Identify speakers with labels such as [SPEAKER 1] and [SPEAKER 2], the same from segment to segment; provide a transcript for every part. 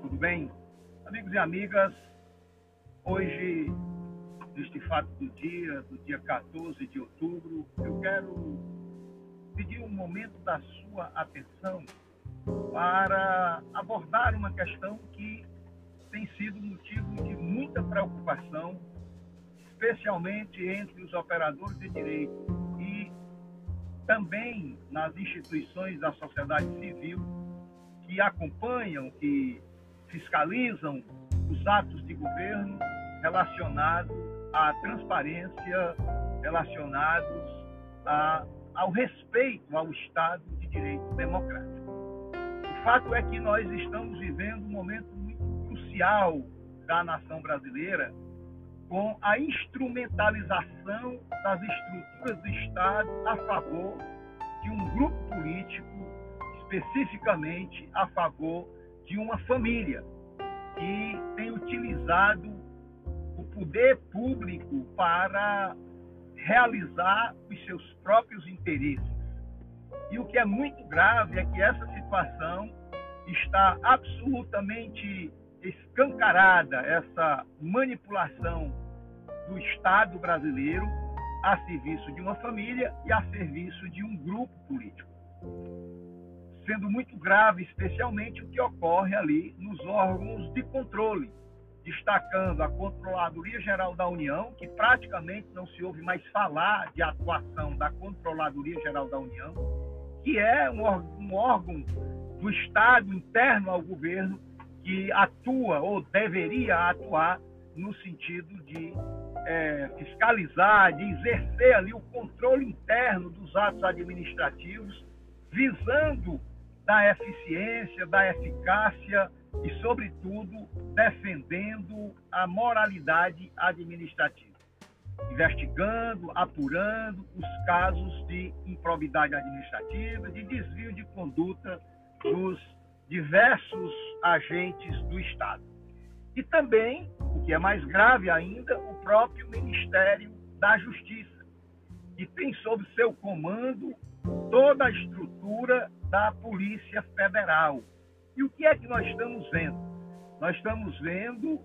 [SPEAKER 1] tudo bem? Amigos e amigas, hoje, neste fato do dia, do dia 14 de outubro, eu quero pedir um momento da sua atenção para abordar uma questão que tem sido motivo de muita preocupação, especialmente entre os operadores de direito e também nas instituições da sociedade civil que acompanham, que fiscalizam os atos de governo relacionados à transparência, relacionados a, ao respeito ao Estado de Direito Democrático. O fato é que nós estamos vivendo um momento muito crucial da nação brasileira com a instrumentalização das estruturas do Estado a favor de um grupo político, especificamente a favor de uma família que tem utilizado o poder público para realizar os seus próprios interesses. E o que é muito grave é que essa situação está absolutamente escancarada, essa manipulação do Estado brasileiro a serviço de uma família e a serviço de um grupo político sendo muito grave, especialmente o que ocorre ali nos órgãos de controle, destacando a Controladoria Geral da União, que praticamente não se ouve mais falar de atuação da Controladoria Geral da União, que é um órgão do Estado interno ao governo que atua ou deveria atuar no sentido de é, fiscalizar, de exercer ali o controle interno dos atos administrativos, visando da eficiência, da eficácia e, sobretudo, defendendo a moralidade administrativa, investigando, apurando os casos de improbidade administrativa, de desvio de conduta dos diversos agentes do Estado. E também, o que é mais grave ainda, o próprio Ministério da Justiça, que tem sob seu comando toda a estrutura da Polícia Federal. E o que é que nós estamos vendo? Nós estamos vendo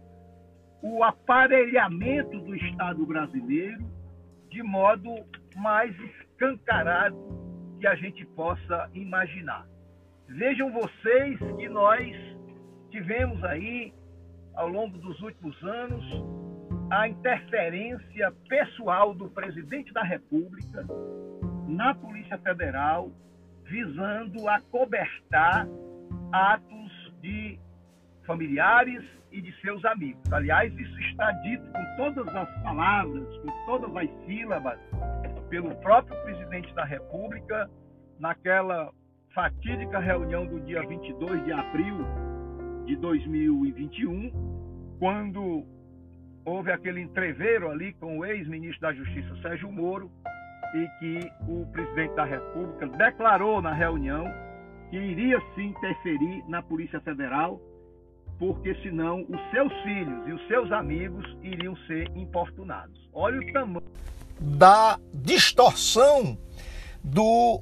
[SPEAKER 1] o aparelhamento do Estado brasileiro de modo mais escancarado que a gente possa imaginar. Vejam vocês que nós tivemos aí, ao longo dos últimos anos, a interferência pessoal do presidente da República na Polícia Federal, visando acobertar atos de familiares e de seus amigos. Aliás, isso está dito com todas as palavras, com todas as sílabas, pelo próprio presidente da República, naquela fatídica reunião do dia 22 de abril de 2021, quando houve aquele entreveiro ali com o ex-ministro da Justiça, Sérgio Moro, e que o presidente da República declarou na reunião que iria sim interferir na Polícia Federal, porque senão os seus filhos e os seus amigos iriam ser importunados. Olha o tamanho
[SPEAKER 2] da distorção do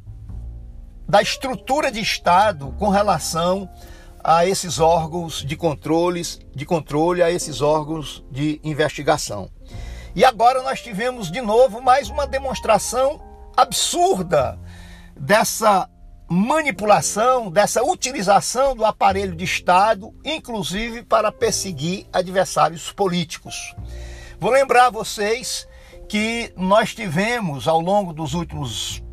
[SPEAKER 2] da estrutura de Estado com relação a esses órgãos de controles, de controle, a esses órgãos de investigação. E agora nós tivemos de novo mais uma demonstração absurda dessa manipulação, dessa utilização do aparelho de Estado, inclusive para perseguir adversários políticos. Vou lembrar vocês que nós tivemos ao longo dos últimos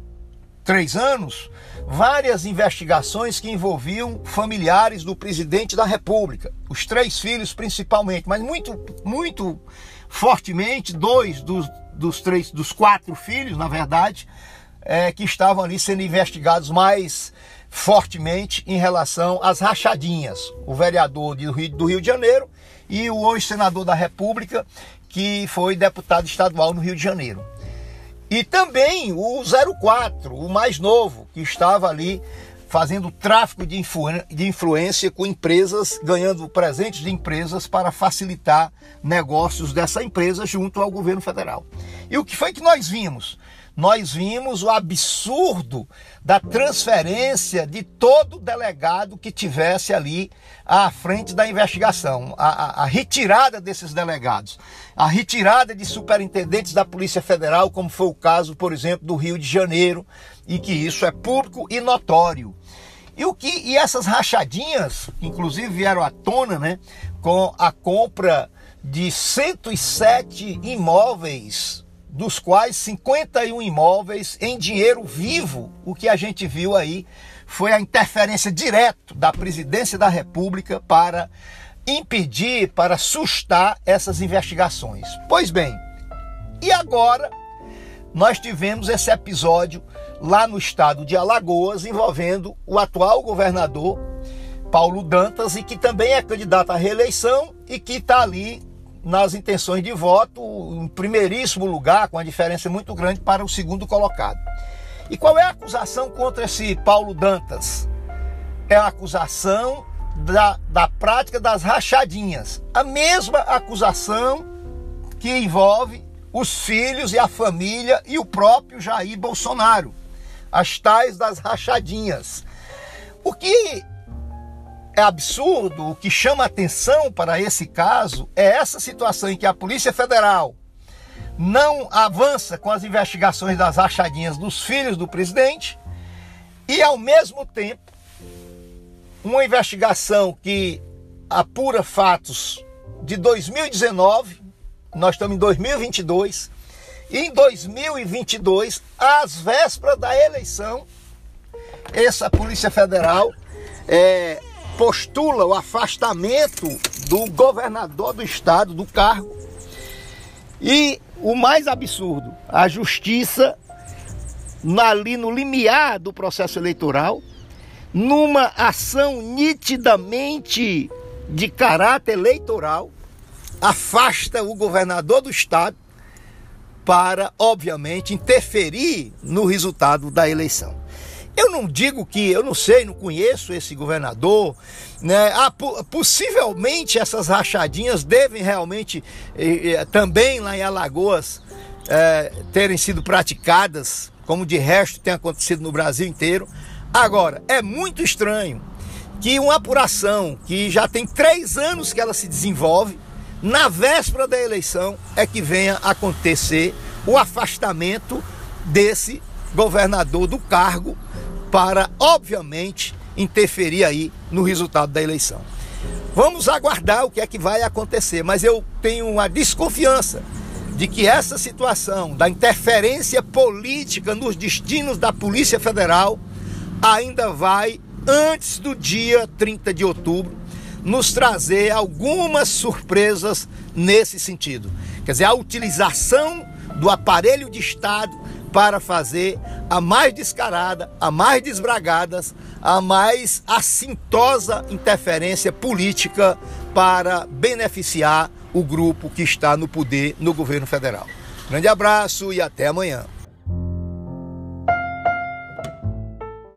[SPEAKER 2] três anos várias investigações que envolviam familiares do presidente da República, os três filhos principalmente, mas muito, muito fortemente dois dos, dos três, dos quatro filhos, na verdade, é, que estavam ali sendo investigados mais fortemente em relação às rachadinhas. O vereador do Rio, do Rio de Janeiro e o hoje senador da República, que foi deputado estadual no Rio de Janeiro. E também o 04, o mais novo, que estava ali fazendo tráfico de, de influência com empresas, ganhando presentes de empresas para facilitar negócios dessa empresa junto ao governo federal. E o que foi que nós vimos? nós vimos o absurdo da transferência de todo delegado que tivesse ali à frente da investigação, a, a, a, retirada desses delegados, a retirada de superintendentes da Polícia Federal, como foi o caso, por exemplo, do Rio de Janeiro, e que isso é público e notório. E o que e essas rachadinhas, inclusive vieram à tona, né, com a compra de 107 imóveis dos quais 51 imóveis em dinheiro vivo. O que a gente viu aí foi a interferência direta da presidência da República para impedir, para sustar essas investigações. Pois bem, e agora nós tivemos esse episódio lá no estado de Alagoas envolvendo o atual governador Paulo Dantas e que também é candidato à reeleição e que está ali nas intenções de voto em primeiríssimo lugar, com uma diferença muito grande para o segundo colocado. E qual é a acusação contra esse Paulo Dantas? É a acusação da, da prática das rachadinhas. A mesma acusação que envolve os filhos e a família e o próprio Jair Bolsonaro. As tais das rachadinhas. O que é absurdo, o que chama atenção para esse caso é essa situação em que a Polícia Federal não avança com as investigações das rachadinhas dos filhos do presidente e, ao mesmo tempo, uma investigação que apura fatos de 2019, nós estamos em 2022, e em 2022, às vésperas da eleição, essa Polícia Federal é, postula o afastamento do governador do estado do cargo. E o mais absurdo, a justiça ali no limiar do processo eleitoral, numa ação nitidamente de caráter eleitoral, afasta o governador do estado para, obviamente, interferir no resultado da eleição. Eu não digo que, eu não sei, não conheço esse governador, né? Ah, possivelmente essas rachadinhas devem realmente eh, eh, também lá em Alagoas eh, terem sido praticadas, como de resto tem acontecido no Brasil inteiro. Agora, é muito estranho que uma apuração que já tem três anos que ela se desenvolve, na véspera da eleição é que venha acontecer o afastamento desse governador do cargo para, obviamente, interferir aí no resultado da eleição. Vamos aguardar o que é que vai acontecer, mas eu tenho uma desconfiança de que essa situação da interferência política nos destinos da Polícia Federal ainda vai, antes do dia 30 de outubro, nos trazer algumas surpresas nesse sentido. Quer dizer, a utilização do aparelho de Estado para fazer a mais descarada, a mais desbragada, a mais assintosa interferência política para beneficiar o grupo que está no poder no governo federal. Grande abraço e até amanhã.